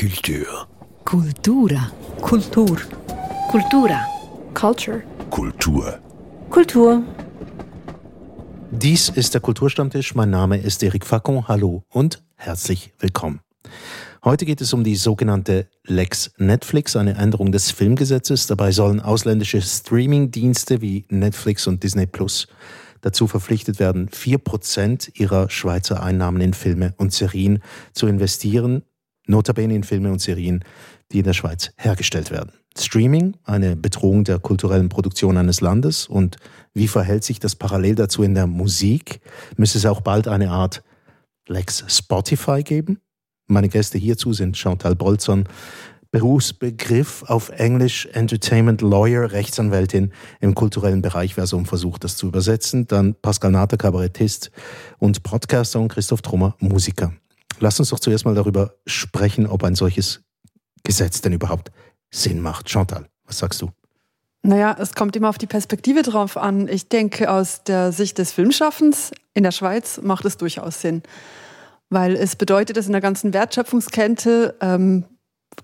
Kultur. Kultura. Kultur. Kultura. Culture. Kultur. Kultur. Dies ist der Kulturstammtisch. Mein Name ist Eric Facon. Hallo und herzlich willkommen. Heute geht es um die sogenannte Lex Netflix, eine Änderung des Filmgesetzes. Dabei sollen ausländische Streaming-Dienste wie Netflix und Disney Plus dazu verpflichtet werden, vier Prozent ihrer Schweizer Einnahmen in Filme und Serien zu investieren, notabene in Filme und Serien, die in der Schweiz hergestellt werden. Streaming, eine Bedrohung der kulturellen Produktion eines Landes und wie verhält sich das parallel dazu in der Musik? Müsste es auch bald eine Art Lex Spotify geben? Meine Gäste hierzu sind Chantal Bolzon, Berufsbegriff auf Englisch Entertainment Lawyer, Rechtsanwältin im kulturellen Bereich, wer so versucht, das zu übersetzen. Dann Pascal Nater, Kabarettist und Podcaster und Christoph Trummer, Musiker. Lass uns doch zuerst mal darüber sprechen, ob ein solches Gesetz denn überhaupt Sinn macht. Chantal, was sagst du? Naja, es kommt immer auf die Perspektive drauf an. Ich denke, aus der Sicht des Filmschaffens in der Schweiz macht es durchaus Sinn. Weil es bedeutet, dass in der ganzen Wertschöpfungskette ähm,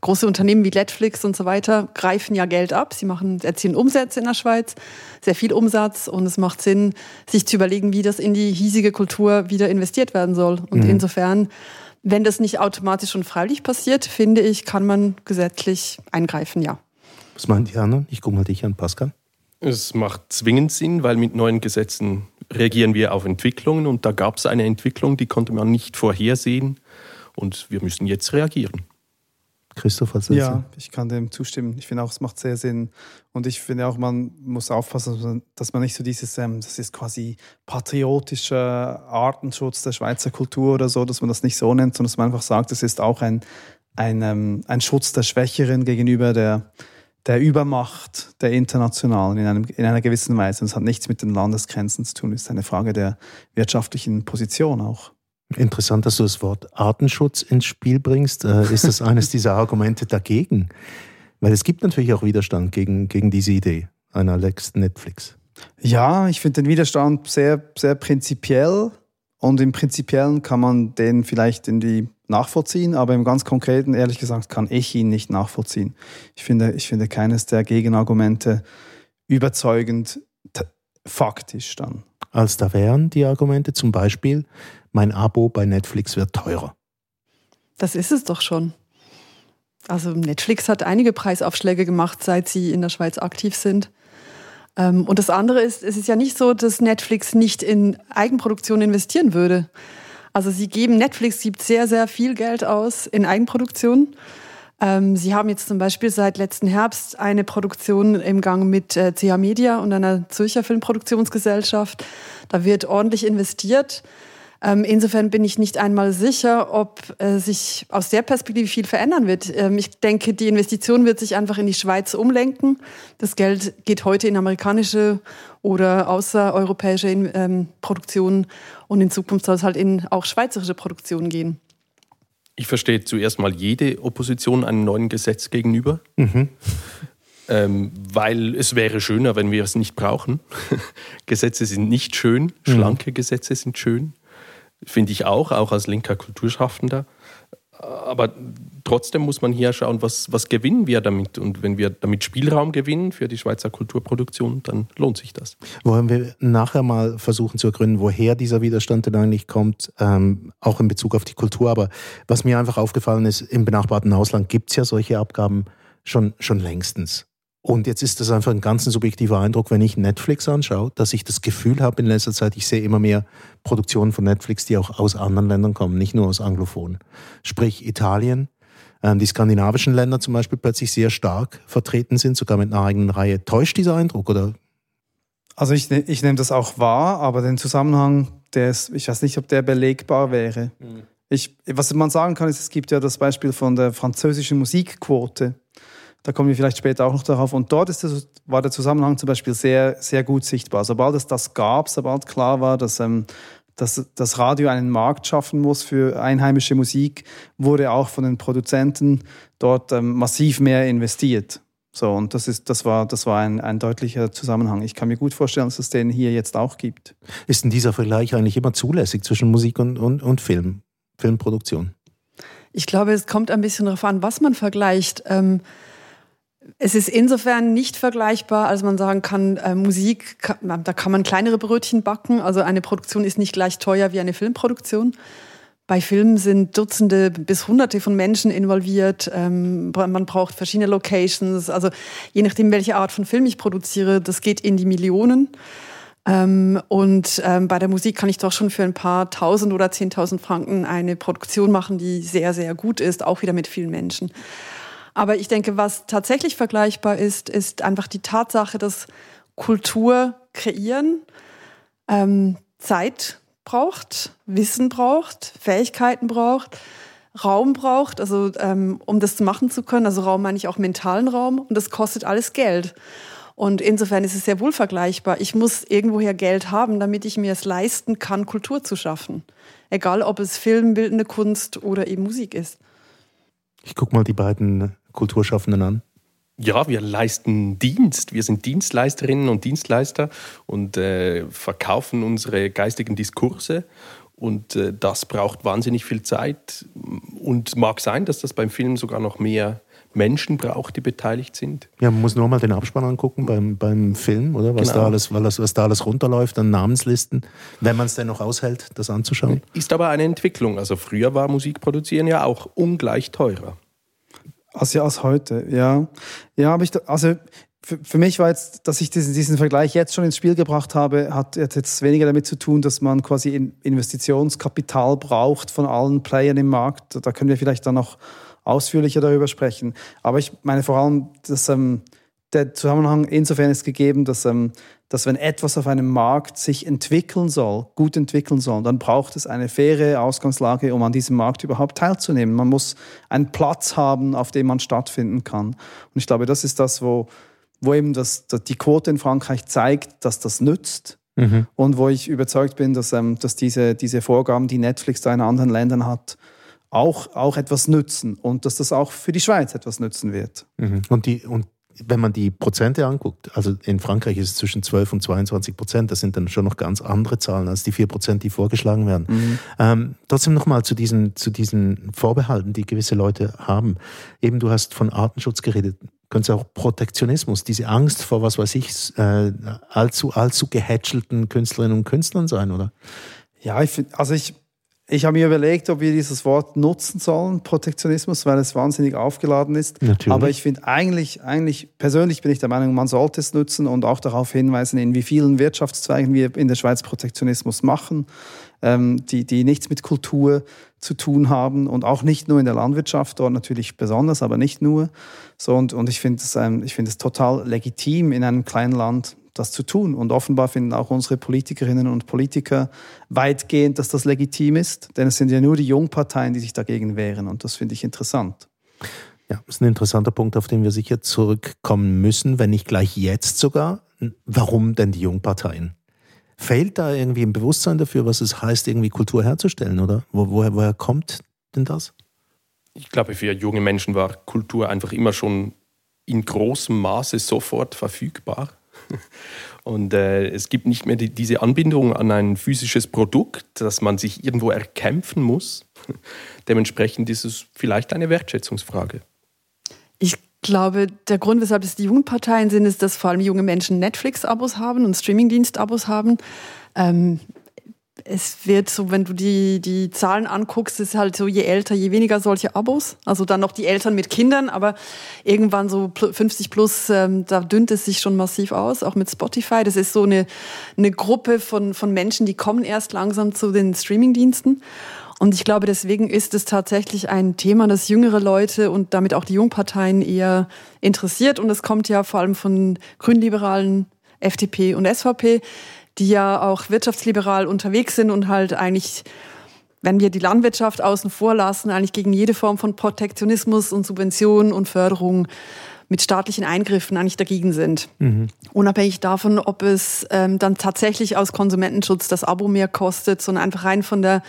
große Unternehmen wie Netflix und so weiter greifen ja Geld ab. Sie machen, erzielen Umsätze in der Schweiz, sehr viel Umsatz und es macht Sinn, sich zu überlegen, wie das in die hiesige Kultur wieder investiert werden soll. Und mhm. insofern, wenn das nicht automatisch und freiwillig passiert, finde ich, kann man gesetzlich eingreifen, ja. Was meint die anderen? Ich gucke mal dich an, Pascal. Es macht zwingend Sinn, weil mit neuen Gesetzen reagieren wir auf Entwicklungen und da gab es eine Entwicklung, die konnte man nicht vorhersehen und wir müssen jetzt reagieren. Christoph, was Ja, ich kann dem zustimmen. Ich finde auch, es macht sehr Sinn. Und ich finde auch, man muss aufpassen, dass man, nicht so dieses, ähm, das ist quasi patriotischer Artenschutz der Schweizer Kultur oder so, dass man das nicht so nennt, sondern dass man einfach sagt, es ist auch ein, ein, ähm, ein Schutz der Schwächeren gegenüber der, der Übermacht der Internationalen in, einem, in einer gewissen Weise. Und es hat nichts mit den Landesgrenzen zu tun, es ist eine Frage der wirtschaftlichen Position auch. Interessant, dass du das Wort Artenschutz ins Spiel bringst. Äh, ist das eines dieser Argumente dagegen? Weil es gibt natürlich auch Widerstand gegen, gegen diese Idee einer Lex Netflix. Ja, ich finde den Widerstand sehr, sehr prinzipiell. Und im Prinzipiellen kann man den vielleicht in die nachvollziehen, aber im ganz Konkreten, ehrlich gesagt, kann ich ihn nicht nachvollziehen. Ich finde, ich finde keines der Gegenargumente überzeugend faktisch dann. Als da wären die Argumente zum Beispiel, mein Abo bei Netflix wird teurer. Das ist es doch schon. Also Netflix hat einige Preisaufschläge gemacht, seit sie in der Schweiz aktiv sind. Ähm, und das andere ist, es ist ja nicht so, dass Netflix nicht in Eigenproduktion investieren würde. Also sie geben, Netflix gibt sehr, sehr viel Geld aus in Eigenproduktion. Ähm, sie haben jetzt zum Beispiel seit letzten Herbst eine Produktion im Gang mit äh, CH Media und einer Zürcher Filmproduktionsgesellschaft. Da wird ordentlich investiert. Ähm, insofern bin ich nicht einmal sicher, ob äh, sich aus der Perspektive viel verändern wird. Ähm, ich denke, die Investition wird sich einfach in die Schweiz umlenken. Das Geld geht heute in amerikanische oder außereuropäische ähm, Produktionen und in Zukunft soll es halt in auch schweizerische Produktionen gehen. Ich verstehe zuerst mal jede Opposition einem neuen Gesetz gegenüber. Mhm. Ähm, weil es wäre schöner, wenn wir es nicht brauchen. Gesetze sind nicht schön, mhm. schlanke mhm. Gesetze sind schön. Finde ich auch, auch als linker Kulturschaffender. Aber trotzdem muss man hier schauen, was, was gewinnen wir damit. Und wenn wir damit Spielraum gewinnen für die Schweizer Kulturproduktion, dann lohnt sich das. Wollen wir nachher mal versuchen zu ergründen, woher dieser Widerstand denn eigentlich kommt, ähm, auch in Bezug auf die Kultur. Aber was mir einfach aufgefallen ist, im benachbarten Ausland gibt es ja solche Abgaben schon, schon längstens. Und jetzt ist das einfach ein ganz subjektiver Eindruck, wenn ich Netflix anschaue, dass ich das Gefühl habe in letzter Zeit, ich sehe immer mehr Produktionen von Netflix, die auch aus anderen Ländern kommen, nicht nur aus Anglophonen. Sprich Italien, ähm, die skandinavischen Länder zum Beispiel plötzlich sehr stark vertreten sind, sogar mit einer eigenen Reihe. Täuscht dieser Eindruck oder? Also ich, ne-, ich nehme das auch wahr, aber den Zusammenhang, der ist, ich weiß nicht, ob der belegbar wäre. Mhm. Ich, was man sagen kann, ist, es gibt ja das Beispiel von der französischen Musikquote. Da kommen wir vielleicht später auch noch darauf. Und dort ist das, war der Zusammenhang zum Beispiel sehr, sehr gut sichtbar. Sobald es das gab, sobald klar war, dass, ähm, dass das Radio einen Markt schaffen muss für einheimische Musik, wurde auch von den Produzenten dort ähm, massiv mehr investiert. So, und das, ist, das war, das war ein, ein deutlicher Zusammenhang. Ich kann mir gut vorstellen, dass es den hier jetzt auch gibt. Ist denn dieser Vergleich eigentlich immer zulässig zwischen Musik und, und, und Film, Filmproduktion? Ich glaube, es kommt ein bisschen darauf an, was man vergleicht. Ähm, es ist insofern nicht vergleichbar, als man sagen kann, äh, Musik, kann, da kann man kleinere Brötchen backen. Also eine Produktion ist nicht gleich teuer wie eine Filmproduktion. Bei Filmen sind Dutzende bis Hunderte von Menschen involviert. Ähm, man braucht verschiedene Locations. Also je nachdem, welche Art von Film ich produziere, das geht in die Millionen. Ähm, und ähm, bei der Musik kann ich doch schon für ein paar tausend oder zehntausend Franken eine Produktion machen, die sehr, sehr gut ist, auch wieder mit vielen Menschen. Aber ich denke, was tatsächlich vergleichbar ist, ist einfach die Tatsache, dass Kultur kreieren ähm, Zeit braucht, Wissen braucht, Fähigkeiten braucht, Raum braucht, also ähm, um das machen zu können. Also Raum meine ich auch mentalen Raum und das kostet alles Geld. Und insofern ist es sehr wohl vergleichbar. Ich muss irgendwoher Geld haben, damit ich mir es leisten kann, Kultur zu schaffen. Egal, ob es Film, bildende Kunst oder eben Musik ist. Ich gucke mal die beiden Kulturschaffenden an. Ja, wir leisten Dienst. Wir sind Dienstleisterinnen und Dienstleister und äh, verkaufen unsere geistigen Diskurse. Und äh, das braucht wahnsinnig viel Zeit. Und mag sein, dass das beim Film sogar noch mehr Menschen braucht, die beteiligt sind. Ja, man muss nur mal den Abspann angucken beim, beim Film, oder? Was, genau. da alles, was, was da alles runterläuft an Namenslisten, wenn man es denn noch aushält, das anzuschauen. Ist aber eine Entwicklung. Also früher war Musik produzieren ja auch ungleich teurer. Als ja, als heute, ja. Ja, aber ich, also für, für mich war jetzt, dass ich diesen, diesen Vergleich jetzt schon ins Spiel gebracht habe, hat jetzt weniger damit zu tun, dass man quasi Investitionskapital braucht von allen Playern im Markt. Da können wir vielleicht dann noch ausführlicher darüber sprechen. Aber ich meine vor allem, dass ähm, der Zusammenhang insofern ist gegeben, dass, ähm, dass wenn etwas auf einem Markt sich entwickeln soll, gut entwickeln soll, dann braucht es eine faire Ausgangslage, um an diesem Markt überhaupt teilzunehmen. Man muss einen Platz haben, auf dem man stattfinden kann. Und ich glaube, das ist das, wo, wo eben das, die Quote in Frankreich zeigt, dass das nützt. Mhm. Und wo ich überzeugt bin, dass, ähm, dass diese, diese Vorgaben, die Netflix da in anderen Ländern hat, auch, auch etwas nützen und dass das auch für die Schweiz etwas nützen wird. Mhm. Und, die, und wenn man die Prozente anguckt, also in Frankreich ist es zwischen 12 und 22 Prozent, das sind dann schon noch ganz andere Zahlen als die 4 Prozent, die vorgeschlagen werden. Mhm. Ähm, trotzdem nochmal zu diesen, zu diesen Vorbehalten, die gewisse Leute haben. Eben, du hast von Artenschutz geredet. Könnte es auch Protektionismus, diese Angst vor, was weiß ich, äh, allzu, allzu gehätschelten Künstlerinnen und Künstlern sein, oder? Ja, ich finde, also ich, ich habe mir überlegt, ob wir dieses Wort nutzen sollen, Protektionismus, weil es wahnsinnig aufgeladen ist. Natürlich. Aber ich finde eigentlich, eigentlich, persönlich bin ich der Meinung, man sollte es nutzen und auch darauf hinweisen, in wie vielen Wirtschaftszweigen wir in der Schweiz Protektionismus machen, ähm, die, die nichts mit Kultur zu tun haben und auch nicht nur in der Landwirtschaft, dort natürlich besonders, aber nicht nur. So, und, und ich finde es, ähm, ich finde es total legitim in einem kleinen Land das zu tun. Und offenbar finden auch unsere Politikerinnen und Politiker weitgehend, dass das legitim ist, denn es sind ja nur die Jungparteien, die sich dagegen wehren. Und das finde ich interessant. Ja, das ist ein interessanter Punkt, auf den wir sicher zurückkommen müssen, wenn nicht gleich jetzt sogar. Warum denn die Jungparteien? Fehlt da irgendwie ein Bewusstsein dafür, was es heißt, irgendwie Kultur herzustellen, oder? Wo, woher, woher kommt denn das? Ich glaube, für junge Menschen war Kultur einfach immer schon in großem Maße sofort verfügbar. Und äh, es gibt nicht mehr die, diese Anbindung an ein physisches Produkt, das man sich irgendwo erkämpfen muss. Dementsprechend ist es vielleicht eine Wertschätzungsfrage. Ich glaube, der Grund, weshalb es die Jugendparteien sind, ist, dass vor allem junge Menschen Netflix-Abos haben und Streamingdienst-Abos haben. Ähm, es wird so, wenn du die, die Zahlen anguckst, ist halt so, je älter, je weniger solche Abos. Also dann noch die Eltern mit Kindern, aber irgendwann so 50 plus, ähm, da dünnt es sich schon massiv aus, auch mit Spotify. Das ist so eine, eine Gruppe von, von Menschen, die kommen erst langsam zu den Streamingdiensten. Und ich glaube, deswegen ist es tatsächlich ein Thema, das jüngere Leute und damit auch die Jungparteien eher interessiert. Und es kommt ja vor allem von Grünliberalen, FDP und SVP, die ja auch wirtschaftsliberal unterwegs sind und halt eigentlich, wenn wir die Landwirtschaft außen vor lassen, eigentlich gegen jede Form von Protektionismus und Subventionen und Förderung mit staatlichen Eingriffen eigentlich dagegen sind. Mhm. Unabhängig davon, ob es ähm, dann tatsächlich aus Konsumentenschutz das Abo mehr kostet, sondern einfach rein von der,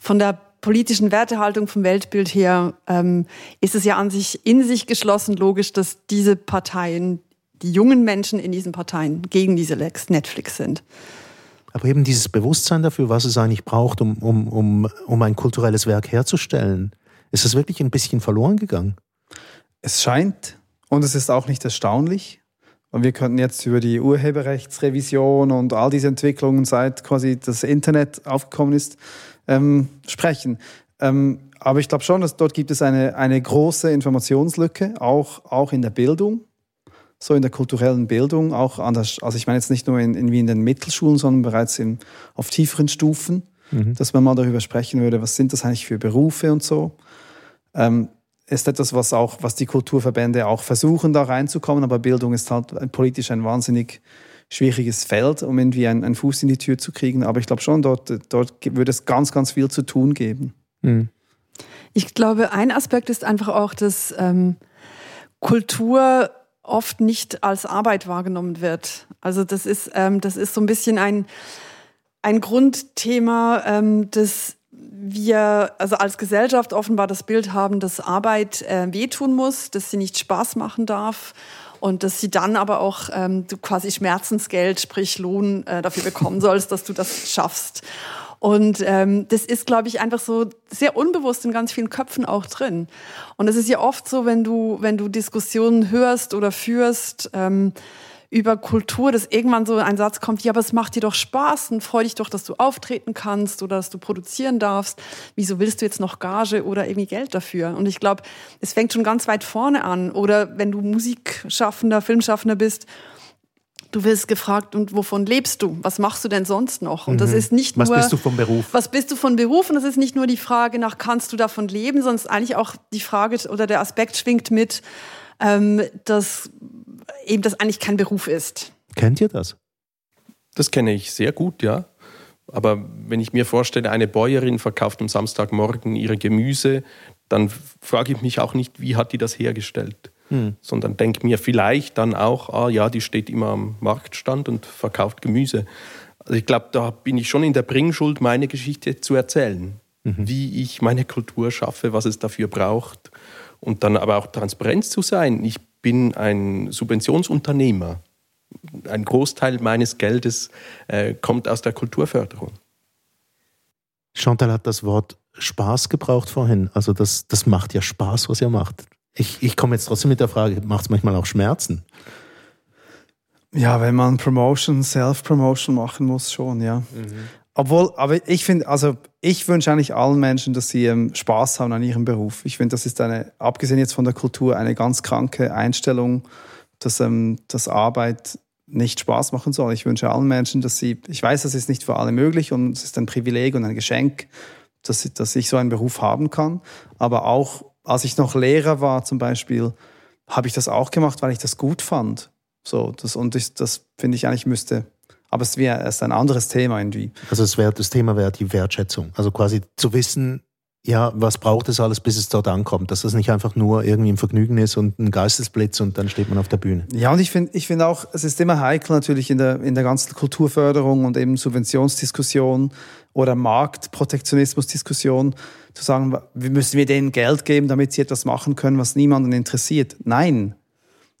von der politischen Wertehaltung vom Weltbild her ähm, ist es ja an sich in sich geschlossen logisch, dass diese Parteien die jungen Menschen in diesen Parteien gegen diese Lex Netflix sind. Aber eben dieses Bewusstsein dafür, was es eigentlich braucht, um, um, um, um ein kulturelles Werk herzustellen. Ist das wirklich ein bisschen verloren gegangen? Es scheint, und es ist auch nicht erstaunlich, und wir könnten jetzt über die Urheberrechtsrevision und all diese Entwicklungen, seit quasi das Internet aufgekommen ist, ähm, sprechen. Ähm, aber ich glaube schon, dass dort gibt es eine, eine große Informationslücke, auch, auch in der Bildung, so in der kulturellen Bildung, auch an der, also ich meine jetzt nicht nur in, in, wie in den Mittelschulen, sondern bereits in, auf tieferen Stufen, mhm. dass man mal darüber sprechen würde, was sind das eigentlich für Berufe und so. Ähm, ist etwas, was auch, was die Kulturverbände auch versuchen, da reinzukommen, aber Bildung ist halt politisch ein wahnsinnig schwieriges Feld, um irgendwie einen, einen Fuß in die Tür zu kriegen. Aber ich glaube schon, dort, dort würde es ganz, ganz viel zu tun geben. Mhm. Ich glaube, ein Aspekt ist einfach auch, dass ähm, Kultur oft nicht als Arbeit wahrgenommen wird. Also das ist, ähm, das ist so ein bisschen ein, ein Grundthema, ähm, das wir also als Gesellschaft offenbar das Bild haben, dass Arbeit äh, wehtun muss, dass sie nicht Spaß machen darf und dass sie dann aber auch ähm, du quasi Schmerzensgeld, sprich Lohn äh, dafür bekommen sollst, dass du das schaffst. Und ähm, das ist, glaube ich, einfach so sehr unbewusst in ganz vielen Köpfen auch drin. Und es ist ja oft so, wenn du, wenn du Diskussionen hörst oder führst, ähm, über Kultur, dass irgendwann so ein Satz kommt, ja, aber es macht dir doch Spaß und freu dich doch, dass du auftreten kannst oder dass du produzieren darfst. Wieso willst du jetzt noch Gage oder irgendwie Geld dafür? Und ich glaube, es fängt schon ganz weit vorne an. Oder wenn du Musikschaffender, Filmschaffender bist, Du wirst gefragt, und wovon lebst du? Was machst du denn sonst noch? Und das mhm. ist nicht was nur. Was bist du vom Beruf? Was bist du von Beruf? Und das ist nicht nur die Frage nach, kannst du davon leben, sondern eigentlich auch die Frage oder der Aspekt schwingt mit, ähm, dass eben das eigentlich kein Beruf ist. Kennt ihr das? Das kenne ich sehr gut, ja. Aber wenn ich mir vorstelle, eine Bäuerin verkauft am Samstagmorgen ihre Gemüse, dann frage ich mich auch nicht, wie hat die das hergestellt? Hm. Sondern denke mir vielleicht dann auch, ah ja, die steht immer am Marktstand und verkauft Gemüse. Also ich glaube, da bin ich schon in der Bringschuld, meine Geschichte zu erzählen. Mhm. Wie ich meine Kultur schaffe, was es dafür braucht. Und dann aber auch Transparenz zu sein. Ich bin ein Subventionsunternehmer. Ein Großteil meines Geldes äh, kommt aus der Kulturförderung. Chantal hat das Wort Spaß gebraucht vorhin. Also das, das macht ja Spaß, was ihr macht. Ich, ich komme jetzt trotzdem mit der Frage, macht es manchmal auch Schmerzen? Ja, wenn man Promotion, Self-Promotion machen muss, schon, ja. Mhm. Obwohl, aber ich finde, also ich wünsche eigentlich allen Menschen, dass sie ähm, Spaß haben an ihrem Beruf. Ich finde, das ist eine, abgesehen jetzt von der Kultur, eine ganz kranke Einstellung, dass, ähm, dass Arbeit nicht Spaß machen soll. Ich wünsche allen Menschen, dass sie, ich weiß, das ist nicht für alle möglich und es ist ein Privileg und ein Geschenk, dass, dass ich so einen Beruf haben kann. Aber auch als ich noch Lehrer war zum Beispiel, habe ich das auch gemacht, weil ich das gut fand. So, das, und ich, das finde ich eigentlich müsste aber es wäre erst ein anderes Thema irgendwie. Also es wäre das Thema wäre die Wertschätzung. Also quasi zu wissen, ja, was braucht es alles, bis es dort ankommt, dass das nicht einfach nur irgendwie ein Vergnügen ist und ein Geistesblitz und dann steht man auf der Bühne. Ja, und ich finde ich finde auch, es ist immer heikel natürlich in der, in der ganzen Kulturförderung und eben Subventionsdiskussion oder Marktprotektionismusdiskussion zu sagen, müssen wir denen Geld geben, damit sie etwas machen können, was niemanden interessiert. Nein,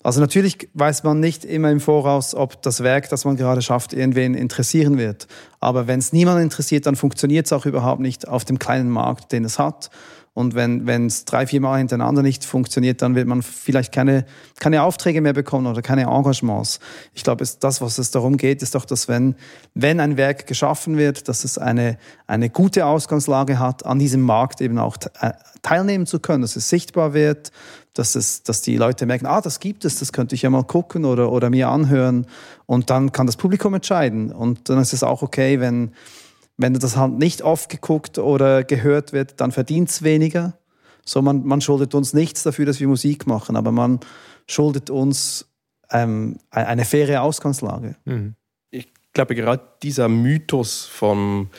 also natürlich weiß man nicht immer im Voraus, ob das Werk, das man gerade schafft, irgendwen interessieren wird. Aber wenn es niemanden interessiert, dann funktioniert es auch überhaupt nicht auf dem kleinen Markt, den es hat. Und wenn es drei, vier Mal hintereinander nicht funktioniert, dann wird man vielleicht keine, keine Aufträge mehr bekommen oder keine Engagements. Ich glaube, das, was es darum geht, ist doch, dass wenn, wenn ein Werk geschaffen wird, dass es eine, eine gute Ausgangslage hat, an diesem Markt eben auch äh, teilnehmen zu können, dass es sichtbar wird, dass, es, dass die Leute merken, ah, das gibt es, das könnte ich ja mal gucken oder, oder mir anhören. Und dann kann das Publikum entscheiden. Und dann ist es auch okay, wenn, wenn das halt nicht oft geguckt oder gehört wird, dann verdient es weniger. So, man, man schuldet uns nichts dafür, dass wir Musik machen, aber man schuldet uns ähm, eine faire Ausgangslage. Mhm. Ich glaube, gerade dieser Mythos vom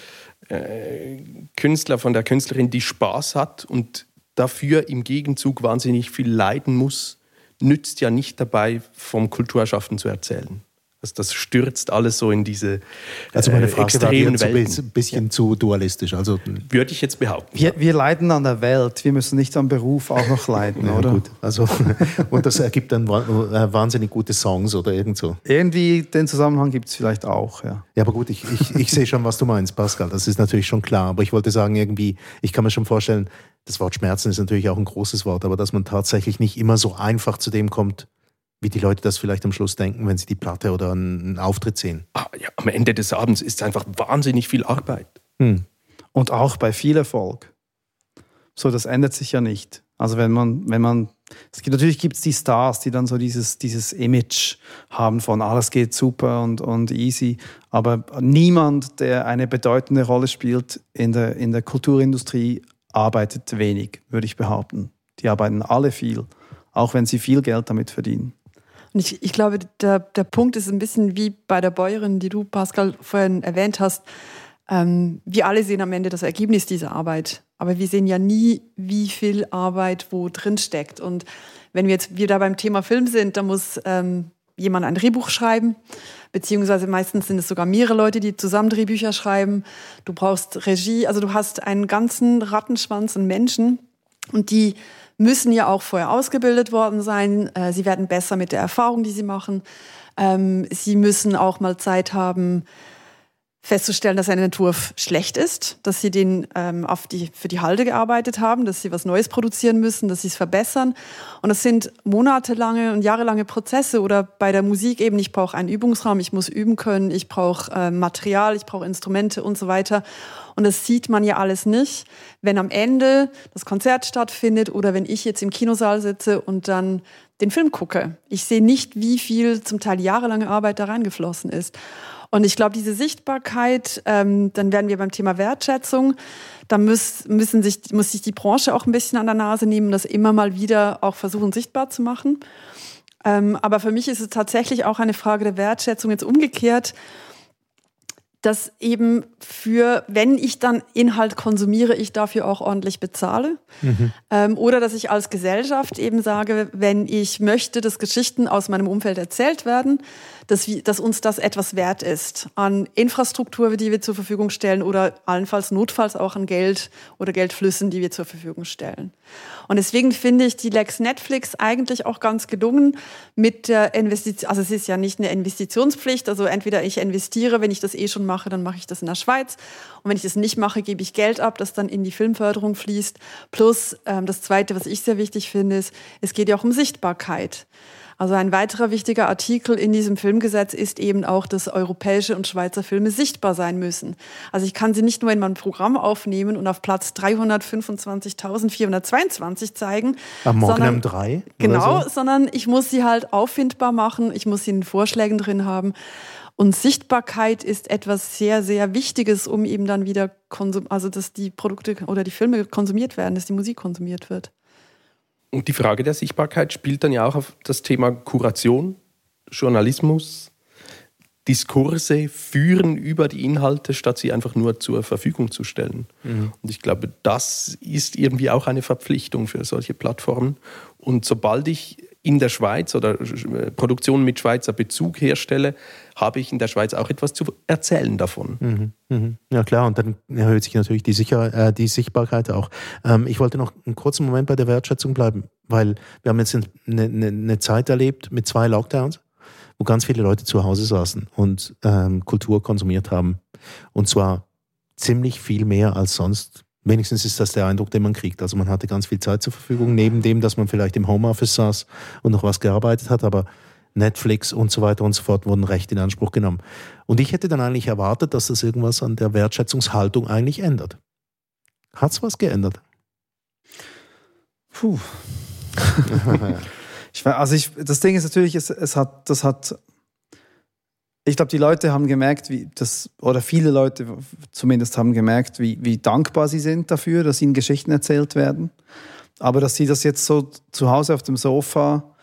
äh, Künstler, von der Künstlerin, die Spaß hat und dafür im Gegenzug wahnsinnig viel leiden muss, nützt ja nicht dabei, vom Kulturschaffen zu erzählen. Also das stürzt alles so in diese also meine Frage äh, extremen war Welten. ein bisschen ja. zu dualistisch. Also würde ich jetzt behaupten. Wir, wir, leiden an der Welt. Wir müssen nicht am Beruf auch noch leiden, ja, oder? Gut. Also und das ergibt dann äh, wahnsinnig gute Songs oder irgend so. Irgendwie den Zusammenhang gibt es vielleicht auch, ja. Ja, aber gut, ich, ich, ich sehe schon, was du meinst, Pascal. Das ist natürlich schon klar. Aber ich wollte sagen, irgendwie, ich kann mir schon vorstellen, das Wort Schmerzen ist natürlich auch ein großes Wort, aber dass man tatsächlich nicht immer so einfach zu dem kommt, wie die Leute das vielleicht am Schluss denken, wenn sie die Platte oder einen Auftritt sehen. Ah, ja, am Ende des Abends ist es einfach wahnsinnig viel Arbeit. Hm. Und auch bei viel Erfolg. So, das ändert sich ja nicht. Also wenn man, wenn man, es gibt natürlich gibt es die Stars, die dann so dieses, dieses Image haben von alles geht super und, und easy, aber niemand, der eine bedeutende Rolle spielt in der, in der Kulturindustrie, arbeitet wenig, würde ich behaupten. Die arbeiten alle viel, auch wenn sie viel Geld damit verdienen. Und ich, ich glaube, der, der Punkt ist ein bisschen wie bei der Bäuerin, die du, Pascal, vorhin erwähnt hast. Ähm, wir alle sehen am Ende das Ergebnis dieser Arbeit, aber wir sehen ja nie, wie viel Arbeit wo drin steckt. Und wenn wir jetzt wieder beim Thema Film sind, dann muss ähm, jemand ein Drehbuch schreiben, beziehungsweise meistens sind es sogar mehrere Leute, die zusammen Drehbücher schreiben. Du brauchst Regie, also du hast einen ganzen Rattenschwanz an Menschen und die müssen ja auch vorher ausgebildet worden sein. Äh, sie werden besser mit der Erfahrung, die sie machen. Ähm, sie müssen auch mal Zeit haben, festzustellen, dass ein Entwurf schlecht ist, dass sie den ähm, auf die, für die Halde gearbeitet haben, dass sie was Neues produzieren müssen, dass sie es verbessern. Und das sind monatelange und jahrelange Prozesse. Oder bei der Musik eben, ich brauche einen Übungsraum, ich muss üben können, ich brauche äh, Material, ich brauche Instrumente und so weiter. Und das sieht man ja alles nicht, wenn am Ende das Konzert stattfindet oder wenn ich jetzt im Kinosaal sitze und dann den Film gucke. Ich sehe nicht, wie viel zum Teil jahrelange Arbeit da reingeflossen ist. Und ich glaube, diese Sichtbarkeit, ähm, dann werden wir beim Thema Wertschätzung, da muss, müssen sich, muss sich die Branche auch ein bisschen an der Nase nehmen, das immer mal wieder auch versuchen sichtbar zu machen. Ähm, aber für mich ist es tatsächlich auch eine Frage der Wertschätzung jetzt umgekehrt dass eben für, wenn ich dann Inhalt konsumiere, ich dafür auch ordentlich bezahle. Mhm. Ähm, oder dass ich als Gesellschaft eben sage, wenn ich möchte, dass Geschichten aus meinem Umfeld erzählt werden, dass, wir, dass uns das etwas wert ist an Infrastruktur, die wir zur Verfügung stellen oder allenfalls notfalls auch an Geld oder Geldflüssen, die wir zur Verfügung stellen. Und deswegen finde ich die Lex Netflix eigentlich auch ganz gelungen mit der Investition. Also es ist ja nicht eine Investitionspflicht. Also entweder ich investiere, wenn ich das eh schon mache, dann mache ich das in der Schweiz. Und wenn ich das nicht mache, gebe ich Geld ab, das dann in die Filmförderung fließt. Plus ähm, das Zweite, was ich sehr wichtig finde, ist, es geht ja auch um Sichtbarkeit. Also ein weiterer wichtiger Artikel in diesem Filmgesetz ist eben auch, dass europäische und Schweizer Filme sichtbar sein müssen. Also ich kann sie nicht nur in mein Programm aufnehmen und auf Platz 325.422 zeigen. Am Morgen sondern, um drei? Genau, so. sondern ich muss sie halt auffindbar machen, ich muss sie in Vorschlägen drin haben. Und Sichtbarkeit ist etwas sehr, sehr Wichtiges, um eben dann wieder, konsum also dass die Produkte oder die Filme konsumiert werden, dass die Musik konsumiert wird. Und die Frage der Sichtbarkeit spielt dann ja auch auf das Thema Kuration, Journalismus, Diskurse führen über die Inhalte, statt sie einfach nur zur Verfügung zu stellen. Mhm. Und ich glaube, das ist irgendwie auch eine Verpflichtung für solche Plattformen. Und sobald ich in der Schweiz oder Produktionen mit Schweizer Bezug herstelle, habe ich in der Schweiz auch etwas zu erzählen davon. Mhm, mhm. Ja klar, und dann erhöht sich natürlich die, Sicher äh, die Sichtbarkeit auch. Ähm, ich wollte noch einen kurzen Moment bei der Wertschätzung bleiben, weil wir haben jetzt eine, eine, eine Zeit erlebt mit zwei Lockdowns, wo ganz viele Leute zu Hause saßen und ähm, Kultur konsumiert haben. Und zwar ziemlich viel mehr als sonst Wenigstens ist das der Eindruck, den man kriegt. Also man hatte ganz viel Zeit zur Verfügung, neben dem, dass man vielleicht im Homeoffice saß und noch was gearbeitet hat, aber Netflix und so weiter und so fort wurden recht in Anspruch genommen. Und ich hätte dann eigentlich erwartet, dass das irgendwas an der Wertschätzungshaltung eigentlich ändert. Hat es was geändert? Puh. ich, also ich, das Ding ist natürlich, es, es hat, das hat ich glaube, die Leute haben gemerkt, wie das, oder viele Leute zumindest haben gemerkt, wie, wie dankbar sie sind dafür, dass ihnen Geschichten erzählt werden. Aber dass sie das jetzt so zu Hause auf dem Sofa,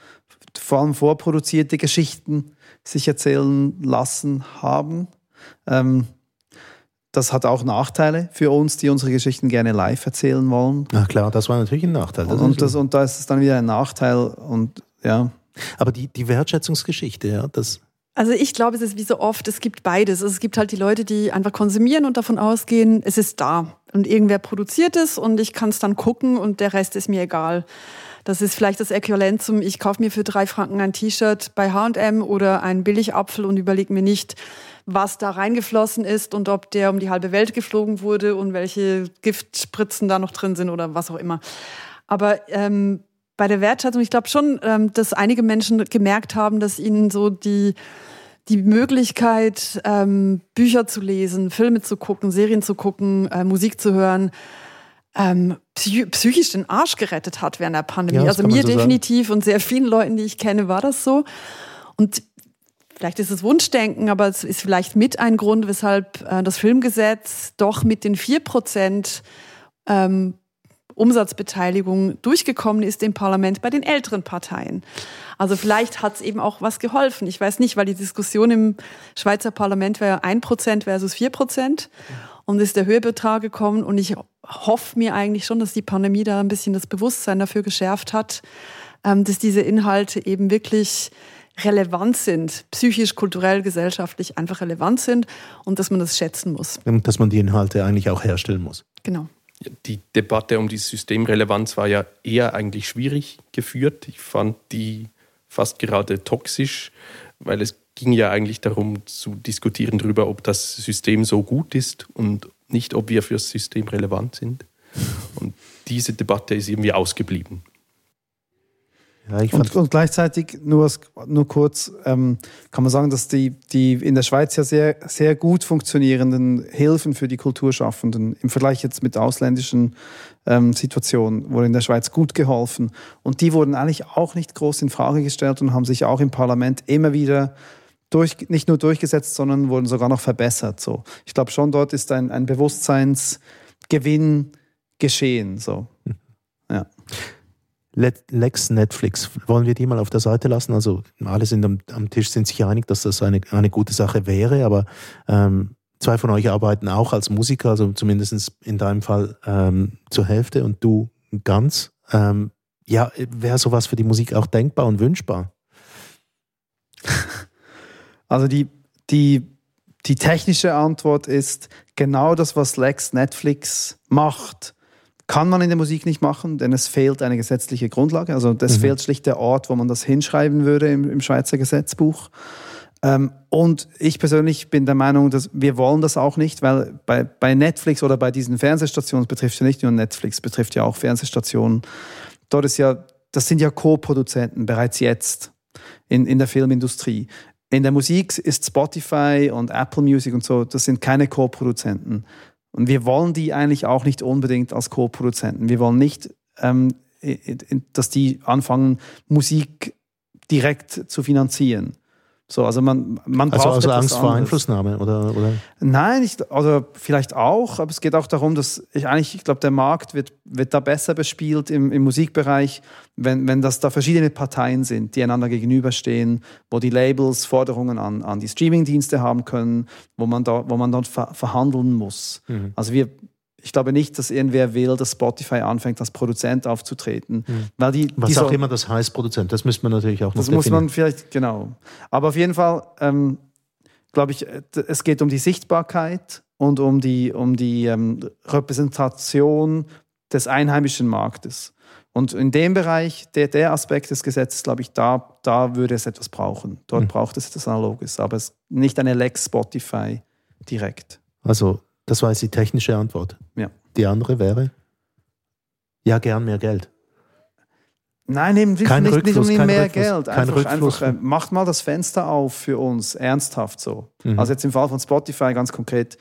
vor allem vorproduzierte Geschichten sich erzählen lassen haben, ähm, das hat auch Nachteile für uns, die unsere Geschichten gerne live erzählen wollen. Na klar, das war natürlich ein Nachteil. Das und, das, und da ist es dann wieder ein Nachteil und ja. Aber die, die Wertschätzungsgeschichte, ja, das, Also ich glaube, es ist wie so oft, es gibt beides. Also es gibt halt die Leute, die einfach konsumieren und davon ausgehen, es ist da und irgendwer produziert es und ich kann es dann gucken und der Rest ist mir egal. Das ist vielleicht das Äquivalent zum, ich kaufe mir für drei Franken ein T-Shirt bei H&M oder einen Billigapfel und überlege mir nicht, was da reingeflossen ist und ob der um die halbe Welt geflogen wurde und welche Giftspritzen da noch drin sind oder was auch immer. Aber ähm, bei der Wertschätzung, ich glaube schon, ähm, dass einige Menschen gemerkt haben, dass ihnen so die die Möglichkeit, ähm, Bücher zu lesen, Filme zu gucken, Serien zu gucken, äh, Musik zu hören, ähm, psych psychisch den Arsch gerettet hat während der Pandemie. Ja, also mir so definitiv sagen. und sehr vielen Leuten, die ich kenne, war das so. Und vielleicht ist es Wunschdenken, aber es ist vielleicht mit ein Grund, weshalb äh, das Filmgesetz doch mit den vier Prozent ähm, Umsatzbeteiligung durchgekommen ist im Parlament bei den älteren Parteien. Also vielleicht hat es eben auch was geholfen. Ich weiß nicht, weil die Diskussion im Schweizer Parlament war ja ein Prozent versus vier Prozent und ist der Höhebetrag gekommen. Und ich hoffe mir eigentlich schon, dass die Pandemie da ein bisschen das Bewusstsein dafür geschärft hat, ähm, dass diese Inhalte eben wirklich relevant sind, psychisch, kulturell, gesellschaftlich einfach relevant sind und dass man das schätzen muss. Und dass man die Inhalte eigentlich auch herstellen muss. Genau die Debatte um die Systemrelevanz war ja eher eigentlich schwierig geführt. Ich fand die fast gerade toxisch, weil es ging ja eigentlich darum zu diskutieren darüber, ob das System so gut ist und nicht, ob wir fürs System relevant sind. Und diese Debatte ist irgendwie ausgeblieben. Ja, und, und, gleichzeitig nur, nur kurz ähm, kann man sagen, dass die, die in der Schweiz ja sehr, sehr gut funktionierenden Hilfen für die Kulturschaffenden im Vergleich jetzt mit ausländischen ähm, Situationen wurde in der Schweiz gut geholfen. Und die wurden eigentlich auch nicht groß in Frage gestellt und haben sich auch im Parlament immer wieder durch, nicht nur durchgesetzt, sondern wurden sogar noch verbessert. So. Ich glaube schon, dort ist ein, ein Bewusstseinsgewinn geschehen. So. Ja. Lex Netflix, wollen wir die mal auf der Seite lassen? Also alle sind am, am Tisch, sind sich einig, dass das eine, eine gute Sache wäre, aber ähm, zwei von euch arbeiten auch als Musiker, also zumindest in deinem Fall ähm, zur Hälfte und du ganz. Ähm, ja, wäre sowas für die Musik auch denkbar und wünschbar? Also die, die, die technische Antwort ist genau das, was Lex Netflix macht kann man in der Musik nicht machen, denn es fehlt eine gesetzliche Grundlage. Also es mhm. fehlt schlicht der Ort, wo man das hinschreiben würde im, im Schweizer Gesetzbuch. Ähm, und ich persönlich bin der Meinung, dass wir wollen das auch nicht, weil bei, bei Netflix oder bei diesen Fernsehstationen, betrifft ja nicht nur Netflix, betrifft ja auch Fernsehstationen. Dort ist ja, das sind ja Co-Produzenten bereits jetzt in, in der Filmindustrie. In der Musik ist Spotify und Apple Music und so, das sind keine Co-Produzenten. Und wir wollen die eigentlich auch nicht unbedingt als Co-Produzenten. Wir wollen nicht, ähm, dass die anfangen, Musik direkt zu finanzieren. So, also man, man also, braucht also Angst vor Einflussnahme oder, oder? Nein, ich, also vielleicht auch, aber es geht auch darum, dass ich eigentlich, ich glaube, der Markt wird, wird da besser bespielt im, im Musikbereich, wenn, wenn das da verschiedene Parteien sind, die einander gegenüberstehen, wo die Labels Forderungen an, an die Streamingdienste haben können, wo man da, wo man dann ver verhandeln muss. Mhm. Also wir, ich glaube nicht, dass irgendwer will, dass Spotify anfängt, als Produzent aufzutreten. Mhm. Weil die, Was die auch so, immer das heißt, Produzent, das müsste man natürlich auch noch Das muss man vielleicht, genau. Aber auf jeden Fall, ähm, glaube ich, es geht um die Sichtbarkeit und um die, um die ähm, Repräsentation des einheimischen Marktes. Und in dem Bereich, der, der Aspekt des Gesetzes, glaube ich, da, da würde es etwas brauchen. Dort mhm. braucht es etwas Analoges, aber es nicht eine Lex Spotify direkt. Also das war jetzt die technische Antwort. Ja. Die andere wäre? Ja, gern mehr Geld. Nein, eben kein nicht, Rückfluss, nicht um mehr Rückfluss, Geld. Einfach, einfach äh, macht mal das Fenster auf für uns, ernsthaft so. Mhm. Also jetzt im Fall von Spotify ganz konkret,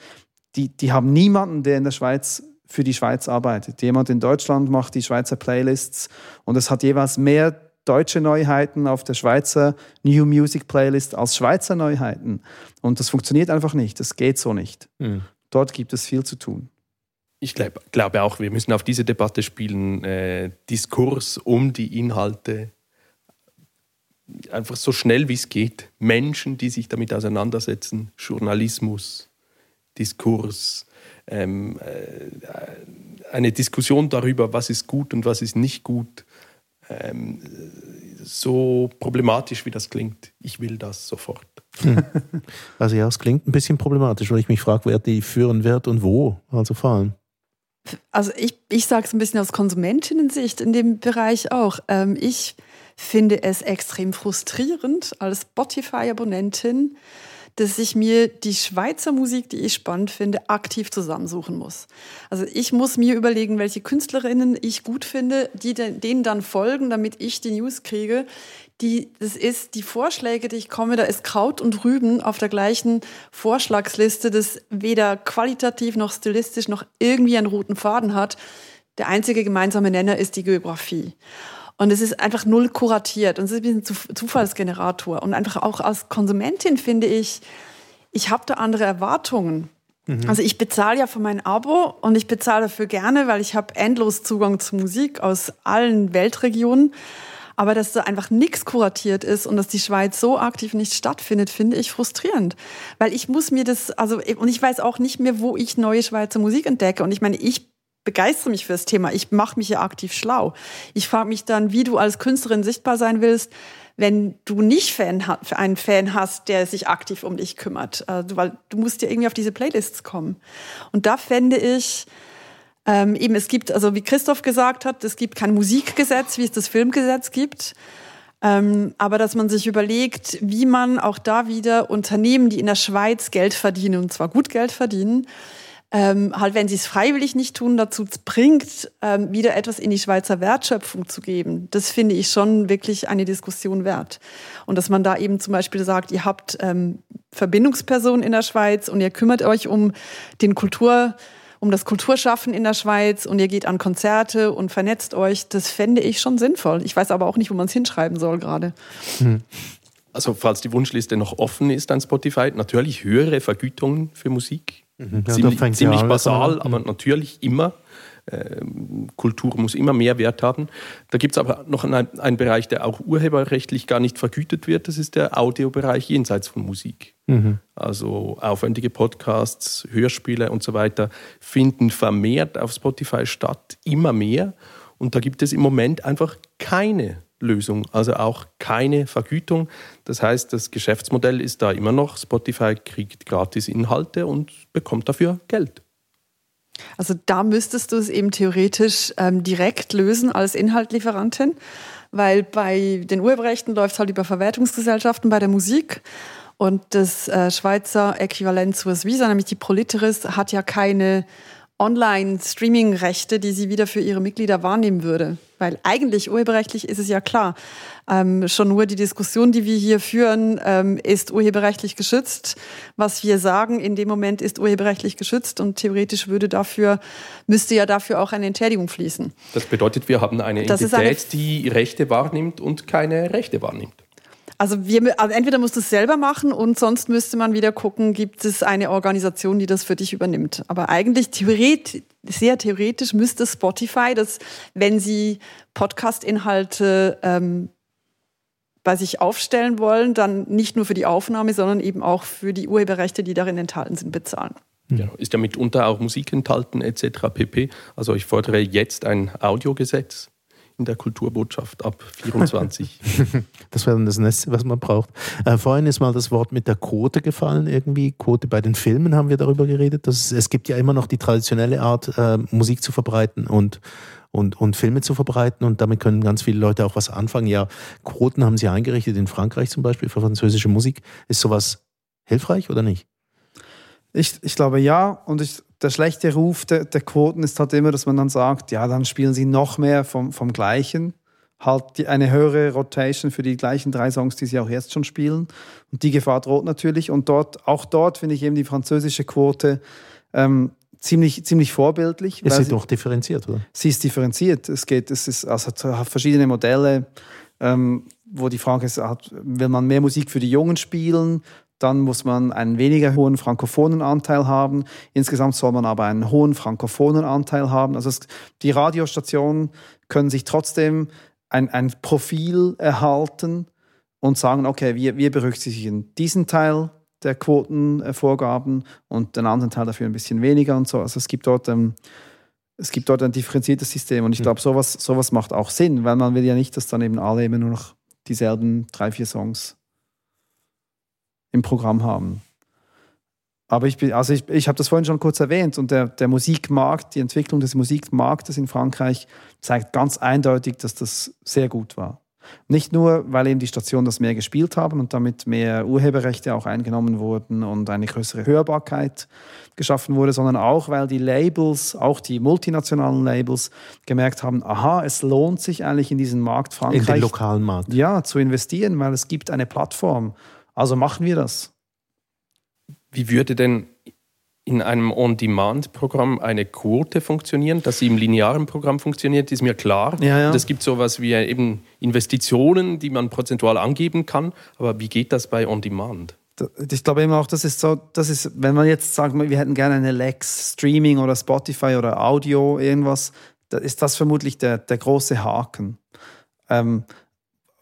die, die haben niemanden, der in der Schweiz für die Schweiz arbeitet. Jemand in Deutschland macht die Schweizer Playlists und es hat jeweils mehr deutsche Neuheiten auf der Schweizer New Music Playlist als Schweizer Neuheiten. Und das funktioniert einfach nicht. Das geht so nicht. Mhm. Dort gibt es viel zu tun. Ich glaub, glaube auch, wir müssen auf diese Debatte spielen, äh, Diskurs um die Inhalte, einfach so schnell wie es geht. Menschen, die sich damit auseinandersetzen, Journalismus, Diskurs, ähm, äh, eine Diskussion darüber, was ist gut und was ist nicht gut. ähm, so problematisch, wie das klingt. Ich will das sofort. Hm. Also ja, es klingt ein bisschen problematisch, weil ich mich frage, wer die führen wird und wo. Also vor allem. Also ich, ich sage es ein bisschen aus Konsumentinnen-Sicht in dem Bereich auch. Ähm, ich finde es extrem frustrierend als Spotify-Abonnentin, dass ich mir die Schweizer Musik, die ich spannend finde, aktiv zusammensuchen muss. Also ich muss mir überlegen, welche Künstlerinnen ich gut finde, die denen dann folgen, damit ich die News kriege. Die, das ist die Vorschläge, die ich komme, da ist Kraut und Rüben auf der gleichen Vorschlagsliste, das weder qualitativ noch stilistisch noch irgendwie einen roten Faden hat. Der einzige gemeinsame Nenner ist die Geografie. Und es ist einfach null kuratiert und es ist ein bisschen Zufallsgenerator. Und einfach auch als Konsumentin finde ich, ich habe da andere Erwartungen. Mhm. Also ich bezahle ja für mein Abo und ich bezahle dafür gerne, weil ich habe endlos Zugang zu Musik aus allen Weltregionen. Aber dass da einfach nichts kuratiert ist und dass die Schweiz so aktiv nicht stattfindet, finde ich frustrierend. Weil ich muss mir das, also, und ich weiß auch nicht mehr, wo ich neue Schweizer Musik entdecke. Und ich meine, ich begeistere mich für das Thema. Ich mache mich ja aktiv schlau. Ich frage mich dann, wie du als Künstlerin sichtbar sein willst, wenn du nicht Fan, einen Fan hast, der sich aktiv um dich kümmert. Also, weil du musst ja irgendwie auf diese Playlists kommen. Und da fände ich, ähm, eben, es gibt, also wie Christoph gesagt hat, es gibt kein Musikgesetz, wie es das Filmgesetz gibt. Ähm, aber dass man sich überlegt, wie man auch da wieder Unternehmen, die in der Schweiz Geld verdienen, und zwar gut Geld verdienen, ähm, halt, wenn sie es freiwillig nicht tun, dazu bringt, ähm, wieder etwas in die Schweizer Wertschöpfung zu geben. Das finde ich schon wirklich eine Diskussion wert. Und dass man da eben zum Beispiel sagt, ihr habt ähm, Verbindungspersonen in der Schweiz und ihr kümmert euch um den Kultur, um das Kulturschaffen in der Schweiz und ihr geht an Konzerte und vernetzt euch. Das fände ich schon sinnvoll. Ich weiß aber auch nicht, wo man es hinschreiben soll gerade. Hm. Also falls die Wunschliste noch offen ist an Spotify, natürlich höhere Vergütungen für Musik Mhm. Ja, ziemlich, ziemlich basal, aber mhm. natürlich immer. Äh, Kultur muss immer mehr Wert haben. Da gibt es aber noch einen, einen, Bereich, der auch urheberrechtlich gar nicht vergütet wird. Das ist der Audiobereich jenseits von Musik. Mhm. Also aufwendige Podcasts, Hörspiele und so weiter finden vermehrt auf Spotify statt, immer mehr. Und da gibt es im Moment einfach keine Lösung, also auch keine Vergütung. Das heißt, das Geschäftsmodell ist da immer noch, Spotify kriegt gratis Inhalte und bekommt dafür Geld. Also da müsstest du es eben theoretisch ähm, direkt lösen als Inhaltlieferantin, weil bei den Urheberrechten läuft es halt über Verwertungsgesellschaften bei der Musik. Und das äh, Schweizer Äquivalent zu Visa, nämlich die Proliteris, hat ja keine Online-Streaming-Rechte, die sie wieder für ihre Mitglieder wahrnehmen würde. Weil eigentlich urheberrechtlich ist es ja klar. Ähm, schon nur die Diskussion, die wir hier führen, ähm, ist urheberrechtlich geschützt. Was wir sagen in dem Moment ist urheberrechtlich geschützt und theoretisch würde dafür, müsste ja dafür auch eine Entschädigung fließen. Das bedeutet, wir haben eine Entität, eine die Rechte wahrnimmt und keine Rechte wahrnimmt. Also, wir, also entweder musst du es selber machen und sonst müsste man wieder gucken, gibt es eine Organisation, die das für dich übernimmt. Aber eigentlich theoretisch, sehr theoretisch müsste Spotify, das, wenn sie Podcast-Inhalte ähm, bei sich aufstellen wollen, dann nicht nur für die Aufnahme, sondern eben auch für die Urheberrechte, die darin enthalten sind, bezahlen. Ja, ist ja mitunter auch Musik enthalten etc. pp. Also ich fordere jetzt ein Audiogesetz in der Kulturbotschaft ab 24. das wäre dann das Nächste, was man braucht. Äh, vorhin ist mal das Wort mit der Quote gefallen, irgendwie. Quote bei den Filmen haben wir darüber geredet. Dass es gibt ja immer noch die traditionelle Art, äh, Musik zu verbreiten und, und, und Filme zu verbreiten und damit können ganz viele Leute auch was anfangen. Ja, Quoten haben sie eingerichtet in Frankreich zum Beispiel für französische Musik. Ist sowas hilfreich oder nicht? Ich, ich glaube ja und ich der schlechte Ruf der, der, Quoten ist halt immer, dass man dann sagt, ja, dann spielen sie noch mehr vom, vom Gleichen. Halt die, eine höhere Rotation für die gleichen drei Songs, die sie auch jetzt schon spielen. Und die Gefahr droht natürlich. Und dort, auch dort finde ich eben die französische Quote ähm, ziemlich, ziemlich vorbildlich. Ist sie, doch differenziert, oder? Sie ist differenziert. Es geht, es ist, also hat verschiedene Modelle, ähm, wo die Frage ist, will man mehr Musik für die Jungen spielen? Dann muss man einen weniger hohen frankophonen Anteil haben. Insgesamt soll man aber einen hohen frankophonen Anteil haben. Also es, die Radiostationen können sich trotzdem ein, ein Profil erhalten und sagen, okay, wir, wir berücksichtigen diesen Teil der Quotenvorgaben und den anderen Teil dafür ein bisschen weniger und so. Also es gibt dort ähm, es gibt dort ein differenziertes System und ich Mhm. glaube, sowas, sowas macht auch Sinn, weil man will ja nicht, dass dann eben alle immer nur noch dieselben drei, vier Songs im Programm haben. Aber ich bin, also ich, ich habe das vorhin schon kurz erwähnt und der, der Musikmarkt, die Entwicklung des Musikmarktes in Frankreich zeigt ganz eindeutig, dass das sehr gut war. Nicht nur, weil eben die Stationen das mehr gespielt haben und damit mehr Urheberrechte auch eingenommen wurden und eine größere Hörbarkeit geschaffen wurde, sondern auch, weil die Labels, auch die multinationalen Labels, gemerkt haben, aha, es lohnt sich eigentlich in diesen Markt In Frankreich den lokalen Markt. ja, zu investieren, weil es gibt eine Plattform. Also machen wir das. Wie würde denn in einem On-Demand-Programm eine Quote funktionieren? Dass sie im linearen Programm funktioniert, ist mir klar. Ja, ja. Und es gibt sowas wie eben Investitionen, die man prozentual angeben kann. Aber wie geht das bei On-Demand? Ich glaube eben auch, das ist so, das ist, wenn man jetzt sagt, wir hätten gerne eine Lex, Streaming oder Spotify oder Audio, irgendwas, da ist das vermutlich der, der große Haken. Ähm,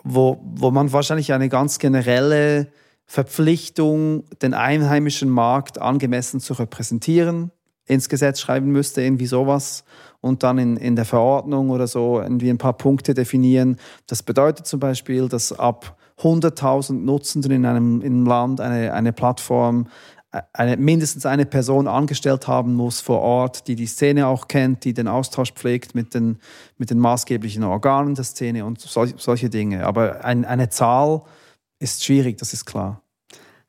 wo, wo man wahrscheinlich eine ganz generelle Verpflichtung, den einheimischen Markt angemessen zu repräsentieren, ins Gesetz schreiben müsste, irgendwie sowas, und dann in, in der Verordnung oder so irgendwie ein paar Punkte definieren. Das bedeutet zum Beispiel, dass ab 100.000 Nutzenden in einem, in einem Land eine, eine Plattform äh, eine, mindestens eine Person angestellt haben muss vor Ort, die die Szene auch kennt, die den Austausch pflegt mit den, mit den maßgeblichen Organen der Szene und sol solche Dinge. Aber ein, eine Zahl ist schwierig, das ist klar.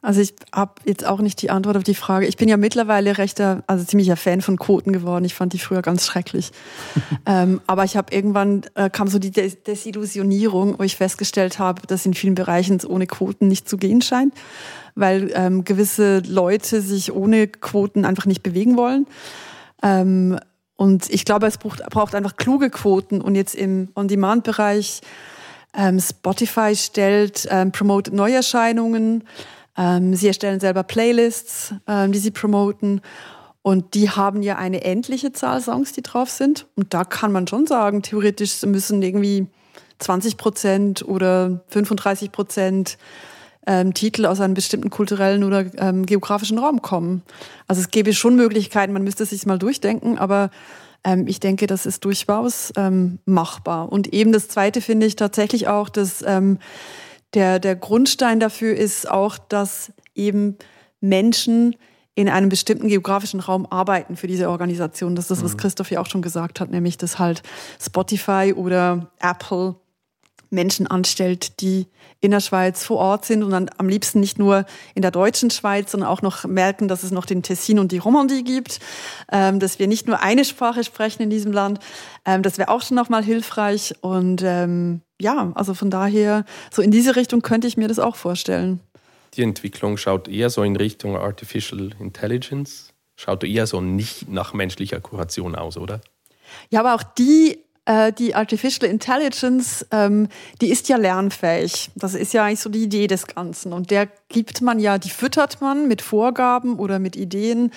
Also ich habe jetzt auch nicht die Antwort auf die Frage. Ich bin ja mittlerweile rechter, also ziemlicher Fan von Quoten geworden. Ich fand die früher ganz schrecklich. ähm, aber ich habe irgendwann äh, kam so die Des Desillusionierung, wo ich festgestellt habe, dass in vielen Bereichen es ohne Quoten nicht zu gehen scheint, weil ähm, gewisse Leute sich ohne Quoten einfach nicht bewegen wollen. Ähm, und ich glaube, es braucht, braucht einfach kluge Quoten. Und jetzt im On-Demand-Bereich ähm, Spotify stellt, ähm, promotet Neuerscheinungen. Ähm, sie erstellen selber Playlists, ähm, die sie promoten. Und die haben ja eine endliche Zahl Songs, die drauf sind. Und da kann man schon sagen, theoretisch müssen irgendwie 20 Prozent oder 35 Prozent ähm, Titel aus einem bestimmten kulturellen oder ähm, geografischen Raum kommen. Also es gäbe schon Möglichkeiten, man müsste es sich mal durchdenken, aber ähm, ich denke, das ist durchaus ähm, machbar. Und eben das Zweite finde ich tatsächlich auch, dass ähm, der, der Grundstein dafür ist auch, dass eben Menschen in einem bestimmten geografischen Raum arbeiten für diese Organisation. Das ist das, was Christoph ja auch schon gesagt hat, nämlich dass halt Spotify oder Apple Menschen anstellt, die in der Schweiz vor Ort sind und dann am liebsten nicht nur in der deutschen Schweiz, sondern auch noch merken, dass es noch den Tessin und die Romandie gibt, ähm, dass wir nicht nur eine Sprache sprechen in diesem Land. Ähm, das wäre auch schon nochmal hilfreich. Und ähm, ja, also von daher, so in diese Richtung könnte ich mir das auch vorstellen. Die Entwicklung schaut eher so in Richtung Artificial Intelligence, schaut eher so nicht nach menschlicher Kuration aus, oder? Ja, aber auch die, äh, die Artificial Intelligence, ähm, die ist ja lernfähig. Das ist ja eigentlich so die Idee des Ganzen. Und der gibt man ja, die füttert man mit Vorgaben oder mit Ideen,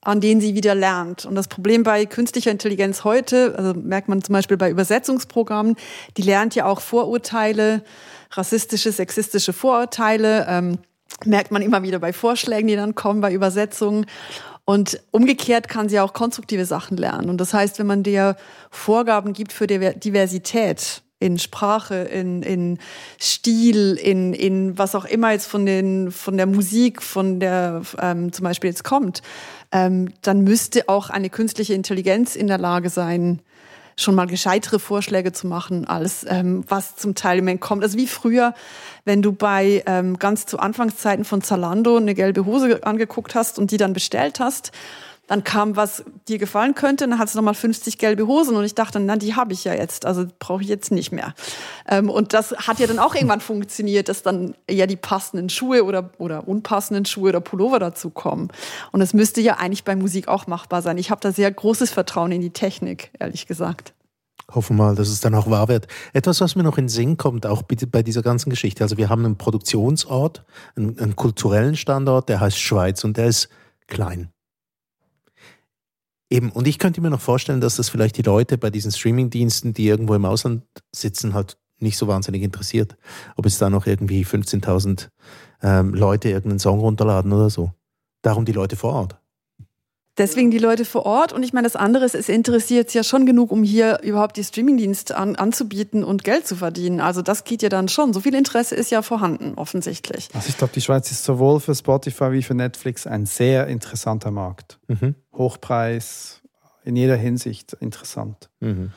an denen sie wieder lernt. Und das Problem bei künstlicher Intelligenz heute, also merkt man zum Beispiel bei Übersetzungsprogrammen, die lernt ja auch Vorurteile, rassistische, sexistische Vorurteile, ähm, merkt man immer wieder bei Vorschlägen, die dann kommen, bei Übersetzungen. Und umgekehrt kann sie auch konstruktive Sachen lernen. Und das heißt, wenn man der Vorgaben gibt für Diversität in Sprache, in, in Stil, in, in was auch immer jetzt von, den, von der Musik, von der ähm, zum Beispiel jetzt kommt, ähm, dann müsste auch eine künstliche Intelligenz in der Lage sein, schon mal gescheitere Vorschläge zu machen, als ähm, was zum Teil im Moment kommt. Also wie früher, wenn du bei ähm, ganz zu Anfangszeiten von Zalando eine gelbe Hose angeguckt hast und die dann bestellt hast, dann kam, was dir gefallen könnte, dann hast du nochmal 50 gelbe Hosen und ich dachte, na, die habe ich ja jetzt, also brauche ich jetzt nicht mehr. Ähm, und das hat ja dann auch irgendwann funktioniert, dass dann ja die passenden Schuhe oder, oder unpassenden Schuhe oder Pullover dazu kommen. Und das müsste ja eigentlich bei Musik auch machbar sein. Ich habe da sehr großes Vertrauen in die Technik, ehrlich gesagt. Hoffen mal, dass es dann auch wahr wird. Etwas, was mir noch in den Sinn kommt, auch bitte bei dieser ganzen Geschichte. Also wir haben einen Produktionsort, einen, einen kulturellen Standort, der heißt Schweiz und der ist klein. Eben, und ich könnte mir noch vorstellen, dass das vielleicht die Leute bei diesen Streamingdiensten, die irgendwo im Ausland sitzen, halt nicht so wahnsinnig interessiert. Ob es da noch irgendwie 15.000 ähm, Leute irgendeinen Song runterladen oder so. Darum die Leute vor Ort. Deswegen die Leute vor Ort. Und ich meine, das andere ist, es interessiert es ja schon genug, um hier überhaupt die Streamingdienste an, anzubieten und Geld zu verdienen. Also das geht ja dann schon. So viel Interesse ist ja vorhanden, offensichtlich. Also ich glaube, die Schweiz ist sowohl für Spotify wie für Netflix ein sehr interessanter Markt. Mhm. Hochpreis, in jeder Hinsicht interessant. Mhm.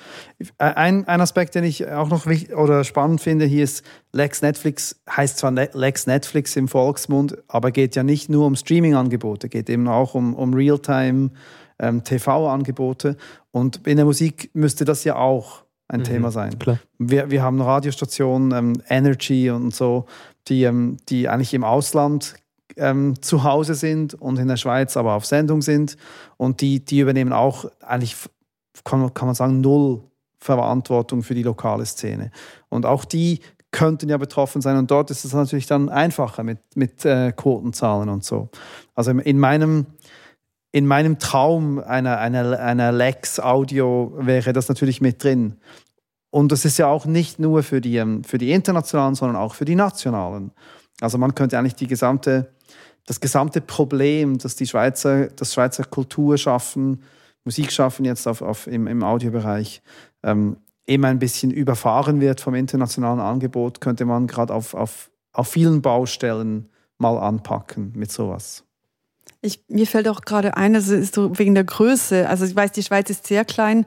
Ein, ein Aspekt, den ich auch noch wichtig oder spannend finde, hier ist Lex Netflix, heißt zwar Lex Netflix im Volksmund, aber geht ja nicht nur um Streaming-Angebote, geht eben auch um, um Realtime ähm, TV-Angebote. Und in der Musik müsste das ja auch ein mhm, Thema sein. Klar. Wir, wir haben Radiostationen, ähm, Energy und so, die, ähm, die eigentlich im Ausland ähm, zu Hause sind und in der Schweiz aber auf Sendung sind. Und die, die übernehmen auch eigentlich, kann, kann man sagen, null Verantwortung für die lokale Szene. Und auch die könnten ja betroffen sein. Und dort ist es natürlich dann einfacher mit, mit äh, Quotenzahlen und so. Also in meinem, in meinem Traum einer, einer, einer Lex Audio wäre das natürlich mit drin. Und das ist ja auch nicht nur für die, ähm, für die internationalen, sondern auch für die nationalen. Also man könnte eigentlich die gesamte das gesamte Problem, dass die Schweizer, das Schweizer Kulturschaffen, Musikschaffen jetzt auf, auf, im, im Audiobereich ähm, eben ein bisschen überfahren wird vom internationalen Angebot, könnte man gerade auf, auf, auf vielen Baustellen mal anpacken mit sowas. Ich, mir fällt auch gerade ein, das ist so wegen der Größe. Also ich weiß, die Schweiz ist sehr klein.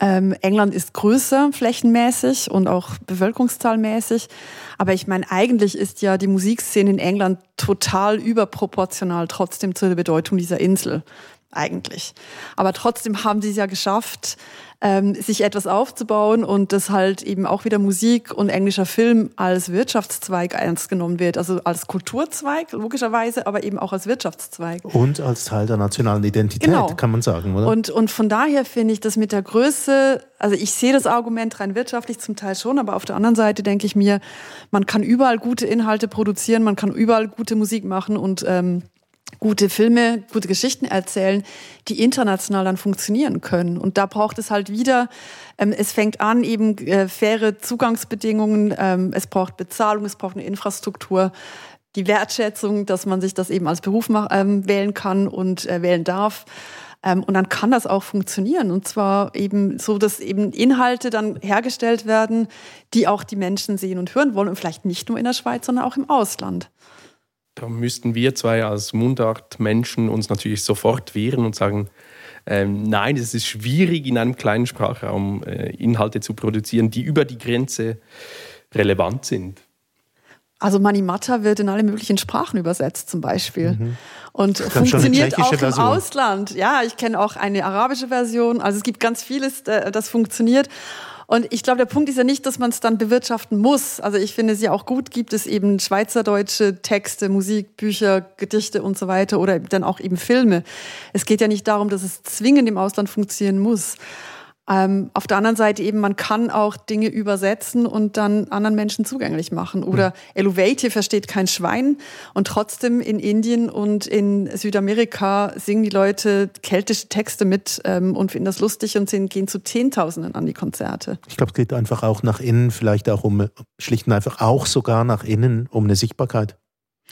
Ähm, England ist größer flächenmäßig und auch bevölkerungszahlmäßig. Aber ich meine, eigentlich ist ja die Musikszene in England total überproportional trotzdem zu der Bedeutung dieser Insel. Eigentlich. Aber trotzdem haben sie es ja geschafft, ähm, sich etwas aufzubauen und dass halt eben auch wieder Musik und englischer Film als Wirtschaftszweig ernst genommen wird. Also als Kulturzweig, logischerweise, aber eben auch als Wirtschaftszweig. Und als Teil der nationalen Identität, genau. kann man sagen, oder? Und, und von daher finde ich das mit der Größe, also ich sehe das Argument rein wirtschaftlich zum Teil schon, aber auf der anderen Seite denke ich mir, man kann überall gute Inhalte produzieren, man kann überall gute Musik machen und ähm, gute Filme, gute Geschichten erzählen, die international dann funktionieren können. Und da braucht es halt wieder, ähm, es fängt an, eben äh, faire Zugangsbedingungen, ähm, es braucht Bezahlung, es braucht eine Infrastruktur, die Wertschätzung, dass man sich das eben als Beruf ähm, wählen kann und äh, wählen darf. Ähm, und dann kann das auch funktionieren. Und zwar eben so, dass eben Inhalte dann hergestellt werden, die auch die Menschen sehen und hören wollen und vielleicht nicht nur in der Schweiz, sondern auch im Ausland. Da müssten wir zwei als Mundart-Menschen uns natürlich sofort wehren und sagen, ähm, nein, es ist schwierig, in einem kleinen Sprachraum äh, Inhalte zu produzieren, die über die Grenze relevant sind. Also Manimata wird in alle möglichen Sprachen übersetzt zum Beispiel. Mhm. Und funktioniert auch im Version. Ausland. Ja, ich kenne auch eine arabische Version. Also es gibt ganz vieles, äh, das funktioniert. Und ich glaube, der Punkt ist ja nicht, dass man es dann bewirtschaften muss. Also ich finde es ja auch gut, gibt es eben schweizerdeutsche Texte, Musik, Bücher, Gedichte und so weiter oder dann auch eben Filme. Es geht ja nicht darum, dass es zwingend im Ausland funktionieren muss. Ähm, auf der anderen Seite eben, man kann auch Dinge übersetzen und dann anderen Menschen zugänglich machen. Oder mhm. Eluvate versteht kein Schwein und trotzdem in Indien und in Südamerika singen die Leute keltische Texte mit ähm, und finden das lustig und sind, gehen zu Zehntausenden an die Konzerte. Ich glaube, es geht einfach auch nach innen, vielleicht auch um, schlicht und einfach auch sogar nach innen, um eine Sichtbarkeit.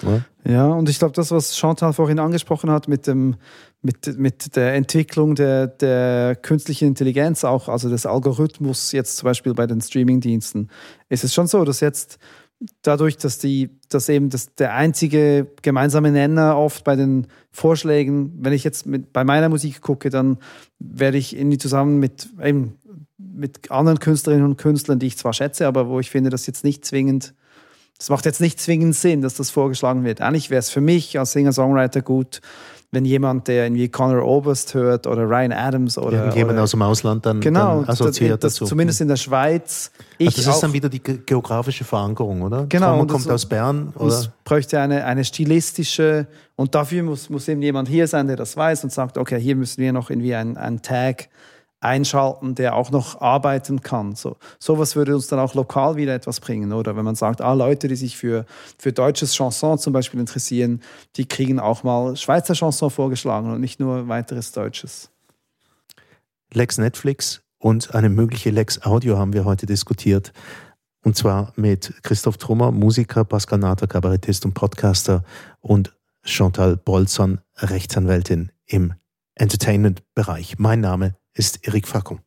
Ja, ja und ich glaube, das, was Chantal vorhin angesprochen hat mit, dem, mit, mit der Entwicklung der, der künstlichen Intelligenz, auch also des Algorithmus jetzt zum Beispiel bei den Streamingdiensten, ist es schon so, dass jetzt dadurch, dass die, dass eben das, der einzige gemeinsame Nenner oft bei den Vorschlägen, wenn ich jetzt mit, bei meiner Musik gucke, dann werde ich irgendwie zusammen mit, eben, mit anderen Künstlerinnen und Künstlern, die ich zwar schätze, aber wo ich finde, dass jetzt nicht zwingend das macht jetzt nicht zwingend Sinn, dass das vorgeschlagen wird. Eigentlich wäre es für mich als Singer-Songwriter gut, wenn jemand, der irgendwie Conor Oberst hört oder Ryan Adams oder. Jemand aus dem Ausland dann, genau, dann assoziiert das, dazu. Zumindest in der Schweiz. Ich also das ist dann wieder die geografische Verankerung, oder? Genau. Man kommt aus Bern. Oder? Es bräuchte eine, eine stilistische, und dafür muss, muss eben jemand hier sein, der das weiß und sagt, okay, hier müssen wir noch irgendwie einen Tag einschalten, der auch noch arbeiten kann. So sowas würde uns dann auch lokal wieder etwas bringen, oder wenn man sagt, ah Leute, die sich für für deutsches Chanson zum Beispiel interessieren, die kriegen auch mal Schweizer Chanson vorgeschlagen und nicht nur weiteres Deutsches. Lex Netflix und eine mögliche Lex Audio haben wir heute diskutiert. Und zwar mit Christoph Trummer, Musiker, Pascal Nater, Kabarettist und Podcaster und Chantal Bolzon, Rechtsanwältin im Entertainment-Bereich. Mein Name ist Erik Fackum.